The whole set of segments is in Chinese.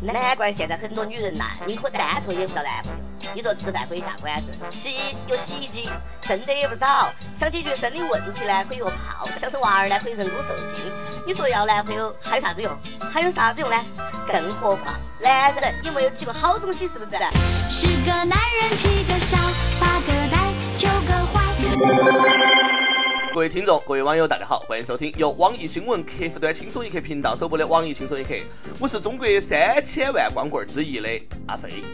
难怪现在很多女人呐，宁可单纯也不找男朋友。你说吃饭可以下馆子，洗有洗衣机，挣的也不少。想解决生理问题呢，可以约炮；想生娃儿呢，可以人工受精。你说要男朋友还有啥子用？还有啥子用呢？更何况男人也没有几个好东西，是不是？十个男人七个傻，八个呆，九个坏。各位听众，各位网友，大家好，欢迎收听由网易新闻客户端轻松一刻频道首播的网易轻松一刻。我是中国三千万光棍之一的阿飞。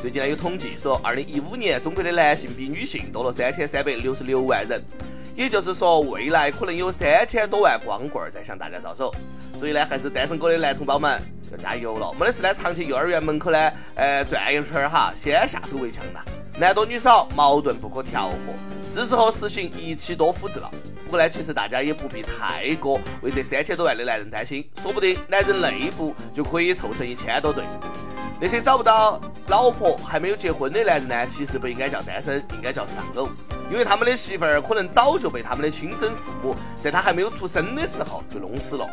最近呢有统计说，二零一五年中国的男性比女性多了三千三百六十六万人，也就是说，未来可能有三千多万光棍在向大家招手。所以呢，还是单身狗的男同胞们要加油了，没得事呢，常去幼儿园门口呢，呃，转一圈哈，先下手为强呐。男多女少，矛盾不可调和，是时候实行一妻多夫制了。不过呢，其实大家也不必太过为这三千多万的男人担心，说不定男人内部就可以凑成一千多对。那些找不到老婆还没有结婚的男人呢，其实不应该叫单身，应该叫丧偶，因为他们的媳妇儿可能早就被他们的亲生父母在他还没有出生的时候就弄死了。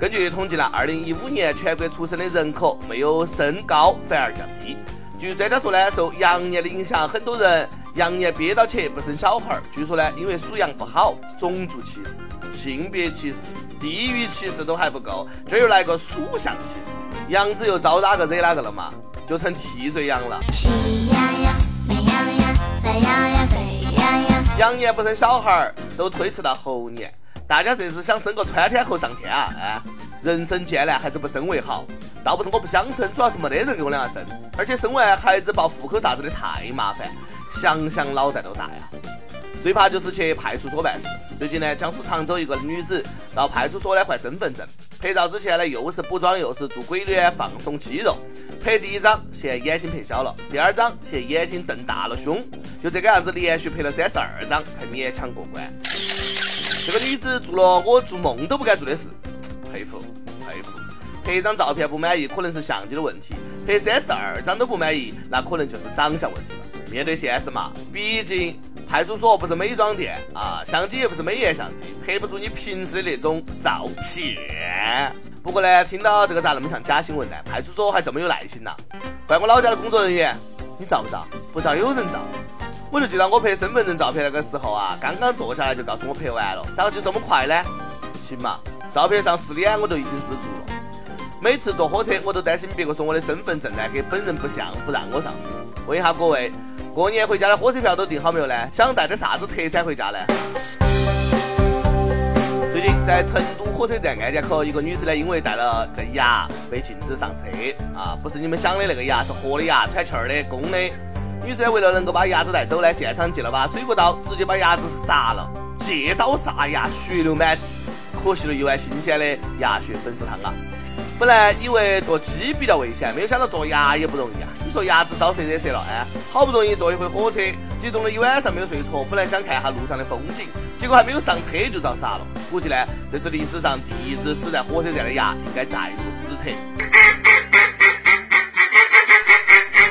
根据统计呢，二零一五年全国出生的人口没有升高，反而降低。据专家说呢，受羊年的影响，很多人羊年憋到起不生小孩儿。据说呢，因为属羊不好，种族歧视、性别歧视、地域歧视都还不够，这又来个属相歧视，羊子又招哪个惹哪个了嘛？就成替罪羊了。喜羊羊、美羊羊、懒羊羊、沸羊羊，羊年不生小孩儿，都推迟到猴年。大家这是想生个穿天猴上天啊？哎，人生艰难，还是不生为好。倒不是我不想生，主要是没得人给我两个生，而且生完孩子报户口啥子的太麻烦，想想脑袋都大呀。最怕就是去派出所办事。最近呢，江苏常州一个女子到派出所呢换身份证，拍照之前呢又是补妆又是做鬼脸放松肌肉。拍第一张嫌眼睛拍小了，第二张嫌眼睛瞪大了胸，就这个样子连续拍了三十二张才勉强过关。这个女子做了我做梦都不敢做的事，拍一张照片不满意，可能是相机的问题；拍三十二张都不满意，那可能就是长相问题了。面对现实嘛，毕竟派出所不是美妆店啊，相机也不是美颜相机，拍不出你平时的那种照片。不过呢，听到这个咋那么像假新闻呢？派出所还这么有耐心呐？怪我老家的工作人员，你照不照？不照有人照。我就记得我拍身份证照片那个时候啊，刚刚坐下来就告诉我拍完了，咋个就这么快呢？行嘛，照片上是脸我都已经是足了。每次坐火车，我都担心别个说我的身份证呢跟本人不像，不让我上车。问一下各位，过年回家的火车票都订好没有呢？想带点啥子特产回家呢？最近在成都火车站安检口，一个女子呢，因为带了个牙被禁止上车啊，不是你们想的那个牙，是活的牙，喘气儿的，公的。女子呢为了能够把牙子带走呢，现场借了把水果刀，直接把牙子杀了，借刀杀牙，血流满地，可惜了一碗新鲜的牙血粉丝汤啊！本来以为做鸡比较危险，没有想到做牙也不容易啊！你说牙子招谁惹谁了？哎，好不容易坐一回火车，激动了一晚上没有睡着，本来想看下路上的风景，结果还没有上车就遭杀了。估计呢，这是历史上第一只死在火车站的牙，应该载入史册。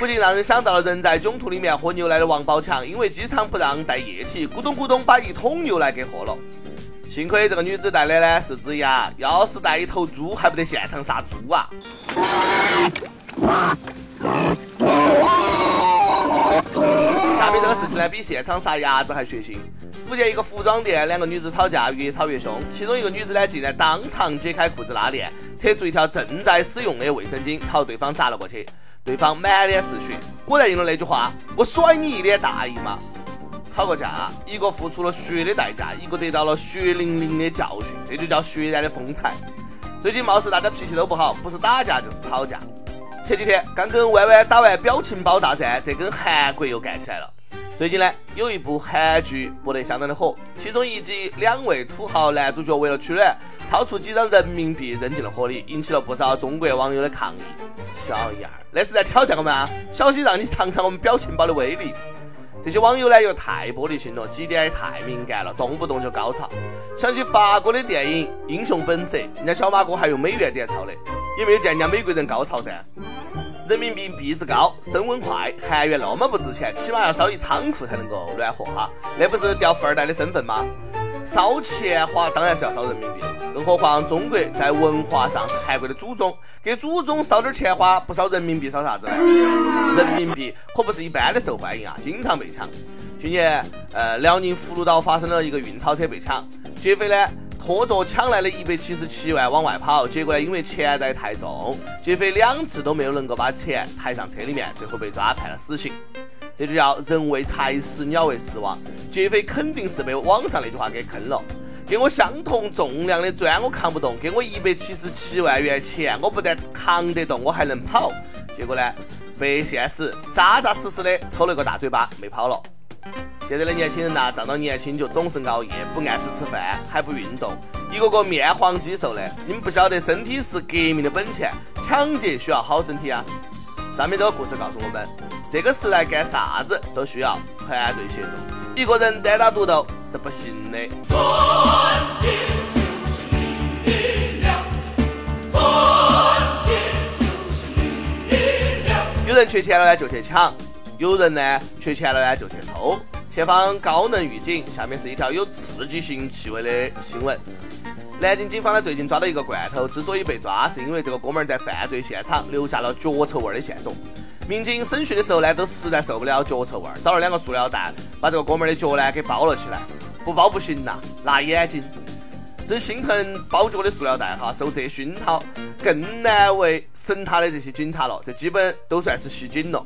不禁让人想到了人在囧途里面喝牛奶的王宝强，因为机场不让带液体，咕咚咕咚把一桶牛奶给喝了。幸亏这个女子带的呢是只鸭，要是带一头猪，还不得现场杀猪啊！下面这个事情呢，比现场杀鸭子还血腥。福建一个服装店，两个女子吵架，越吵越凶，其中一个女子呢，竟然当场解开裤子拉链，扯出一条正在使用的卫生巾，朝对方砸了过去。对方满脸是血，果然应了那句话：“我甩你一脸大姨妈。”吵个架，一个付出了血的代价，一个得到了血淋淋的教训，这就叫血染的风采。最近貌似大家脾气都不好，不是打架就是吵架。前几天刚跟弯弯打完表情包大战，这跟韩国又干起来了。最近呢，有一部韩剧播得相当的火，其中一集两位土豪男主角为了取暖，掏出几张人民币扔进了火里，引起了不少中国网友的抗议。小样儿，那是在挑战我们啊！小心让你尝尝我们表情包的威力。这些网友呢又太玻璃心了，几点也太敏感了，动不动就高潮。想起法国的电影《英雄本色》，人家小马哥还用美元点钞呢，也没有见人家美国人高潮噻。人民币币值高，升温快，韩元那么不值钱，起码要烧一仓库才能够暖和哈。那不是掉富二代的身份吗？烧钱花当然是要烧人民币，更何况中国在文化上是韩国的祖宗，给祖宗烧点钱花，不烧人民币烧啥子呢？人民币可不是一般的受欢迎啊，经常被抢。去年，呃，辽宁葫芦岛发生了一个运钞车被抢，劫匪呢拖着抢来的一百七十七万往外跑，结果呢因为钱袋太重，劫匪两次都没有能够把钱抬上车里面，最后被抓判了死刑。这就叫人为财死，鸟为食亡。劫匪肯定是被网上那句话给坑了，给我相同重量的砖我扛不动，给我一百七十七万元钱，我不但扛得动，我还能跑。结果呢，被现实扎扎实实的抽了个大嘴巴，没跑了。现在的年轻人呐，仗着年轻就总是熬夜，不按时吃饭，还不运动，一个个面黄肌瘦的。你们不晓得身体是革命的本钱，抢劫需要好身体啊！上面这个故事告诉我们，这个时代干啥子都需要团队协作，一个人单打独斗是不行的。团结就是力量，团结就是力量。有人缺钱了呢，就去抢；有人呢，缺钱了呢，就去偷。前方高能预警，下面是一条有刺激性气味的新闻。南京警方呢最近抓到一个罐头，之所以被抓，是因为这个哥们儿在犯罪现场留下了脚臭味儿的线索。民警审讯的时候呢，都实在受不了脚臭味儿，找了两个塑料袋，把这个哥们儿的脚呢给包了起来。不包不行呐，辣眼睛。真心疼包脚的塑料袋哈，受这熏陶，更难为审他的这些警察了。这基本都算是袭警了。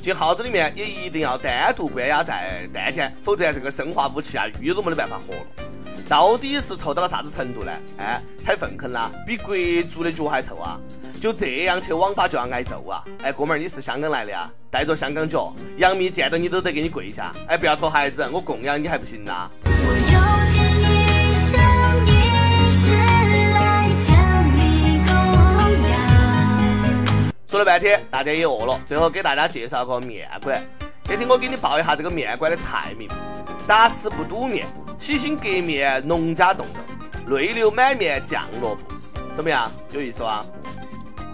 进号子里面也一定要单独关押在单间，否则这个生化武器啊，狱都没得办法活了。到底是臭到了啥子程度呢？哎，踩粪坑啦，比国足的脚还臭啊！就这样去网吧就要挨揍啊！哎，哥们儿，你是香港来的啊？带着香港脚，杨幂见到你都得给你跪下！哎，不要拖孩子，我供养你还不行呐？说了半天，大家也饿了，最后给大家介绍个面馆。先听我给你报一下这个面馆的菜名：打死不赌面，洗心革面，农家冻豆，泪流满面酱萝卜。怎么样？有意思吧？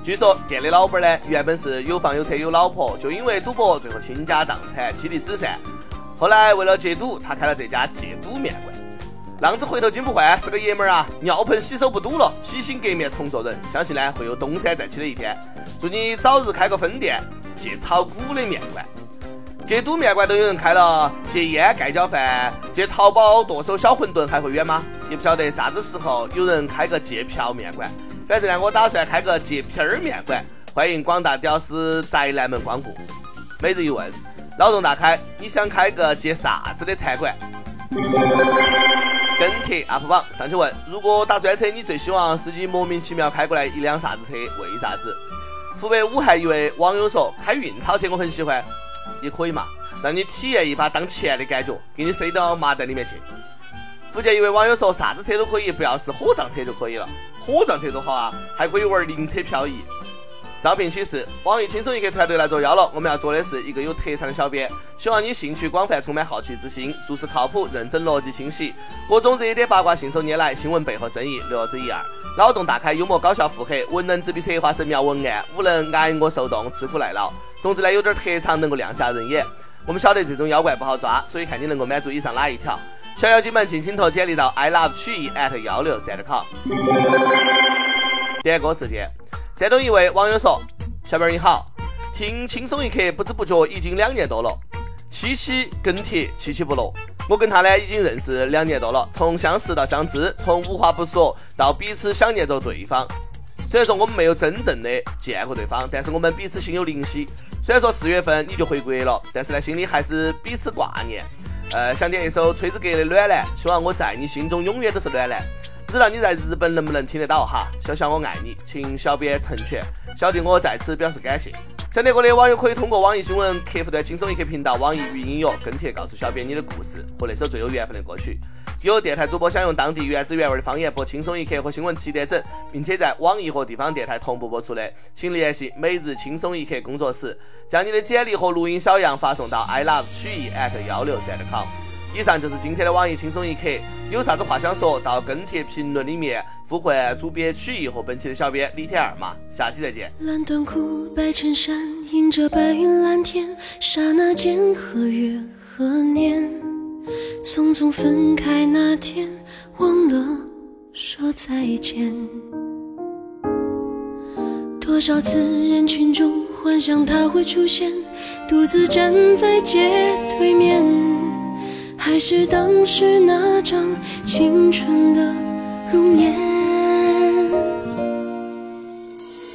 据说店的老板呢，原本是有房有车有老婆，就因为赌博最后倾家荡产，妻离子散。后来为了戒赌，他开了这家戒赌面馆。浪子回头金不换，是个爷们儿啊！尿盆洗手不赌了，洗心革面重做人。相信呢会有东山再起的一天。祝你早日开个分店，戒炒股的面馆。戒赌面馆都有人开了，戒烟盖浇饭，戒淘宝剁手小馄饨还会远吗？也不晓得啥子时候有人开个戒票面馆。反正呢，我打算开个戒片儿面馆，欢迎广大屌丝宅男们光顾。每日一问，脑洞大开，你想开个戒啥子的餐馆？跟帖 UP 榜上去问：如果打专车，你最希望司机莫名其妙开过来一辆啥子车？为啥子？湖北武汉一位网友说：开运钞车我很喜欢，也可以嘛，让你体验一把当钱的感觉，给你塞到麻袋里面去。福建一位网友说：啥子车都可以，不要是火葬车就可以了。火葬车多好啊，还可以玩灵车漂移。招聘启事：网易轻松一刻团队来作妖了。我们要做的是一个有特长的小编，希望你兴趣广泛，充满好奇之心，做事靠谱、认真、逻辑清晰，各种热点八卦信手拈来，新闻背后深意略知一二，脑洞大开、幽默搞笑、腹黑，文能执笔策划神妙文案，武能挨饿受冻、吃苦耐劳。总之呢，有点特长能够亮瞎人眼。我们晓得这种妖怪不好抓，所以看你能够满足以上哪一条。小妖精们，尽情投简历到 i love 曲艺 at 幺六三 com。点歌时间。山东一位网友说：“小妹儿你好，听轻松一刻不知不觉已经两年多了，七七跟帖，七七不落。我跟他呢已经认识两年多了，从相识到相知，从无话不说到彼此想念着对方。虽然说我们没有真正的见过对方，但是我们彼此心有灵犀。虽然说四月份你就回国了，但是呢心里还是彼此挂念。呃，想点一首崔子格的《暖男》，希望我在你心中永远都是暖男。”不知道你在日本能不能听得到哈？小小我爱你，请小编成全，小弟我在此表示感谢。想听歌的网友可以通过网易新闻客户端轻松一刻频道、网易云音乐跟帖告诉小编你的故事和那首最有缘分的歌曲。有电台主播想用当地原汁原味的方言播轻松一刻和新闻七点整，并且在网易和地方电台同步播出的，请联系每日轻松一刻工作室，将你的简历和录音小样发送到 i love 曲艺 at 幺六三 com。以上就是今天的网易轻松一刻，有啥子话想说到跟帖评论里面呼唤主编曲艺和本期的小编李天二嘛，下期再见。蓝短裤白衬衫，迎着白云蓝天，刹那间和月和年。匆匆分开那天，忘了说再见。多少次人群中幻想他会出现，独自站在街对面，还是当时那张青春的容颜。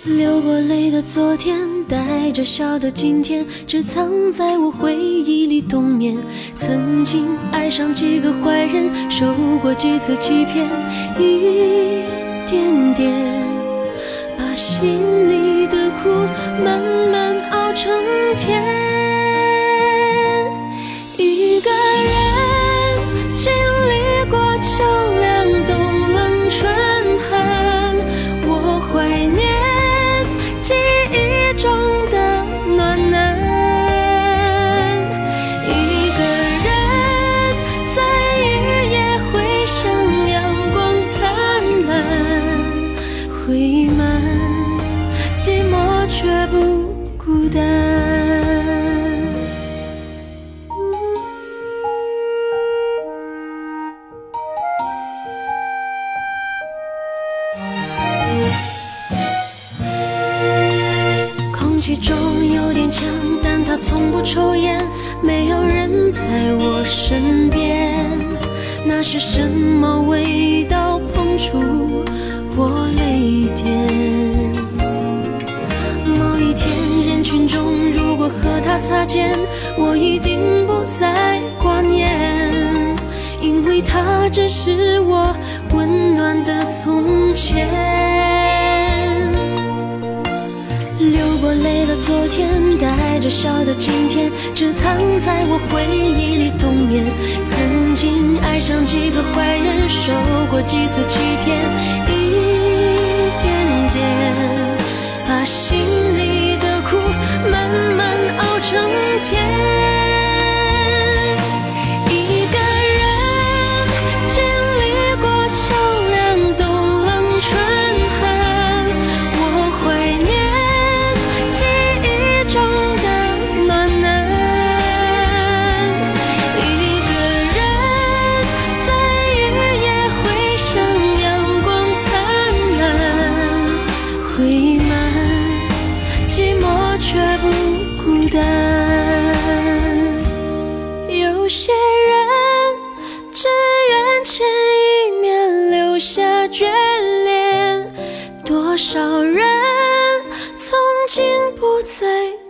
流过泪的昨天。带着笑的今天，只藏在我回忆里冬眠。曾经爱上几个坏人，受过几次欺骗，一点点把心里的苦慢慢熬成甜。回忆满，寂寞却不孤单。空气中有点呛，但他从不抽烟。没有人在我身边，那是什么味道碰触他擦肩，我一定不再挂念，因为他只是我温暖的从前。流过泪的昨天，带着笑的今天，只藏在我回忆里冬眠。曾经爱上几个坏人，受过几次欺骗，一点点把心前少人曾经不再？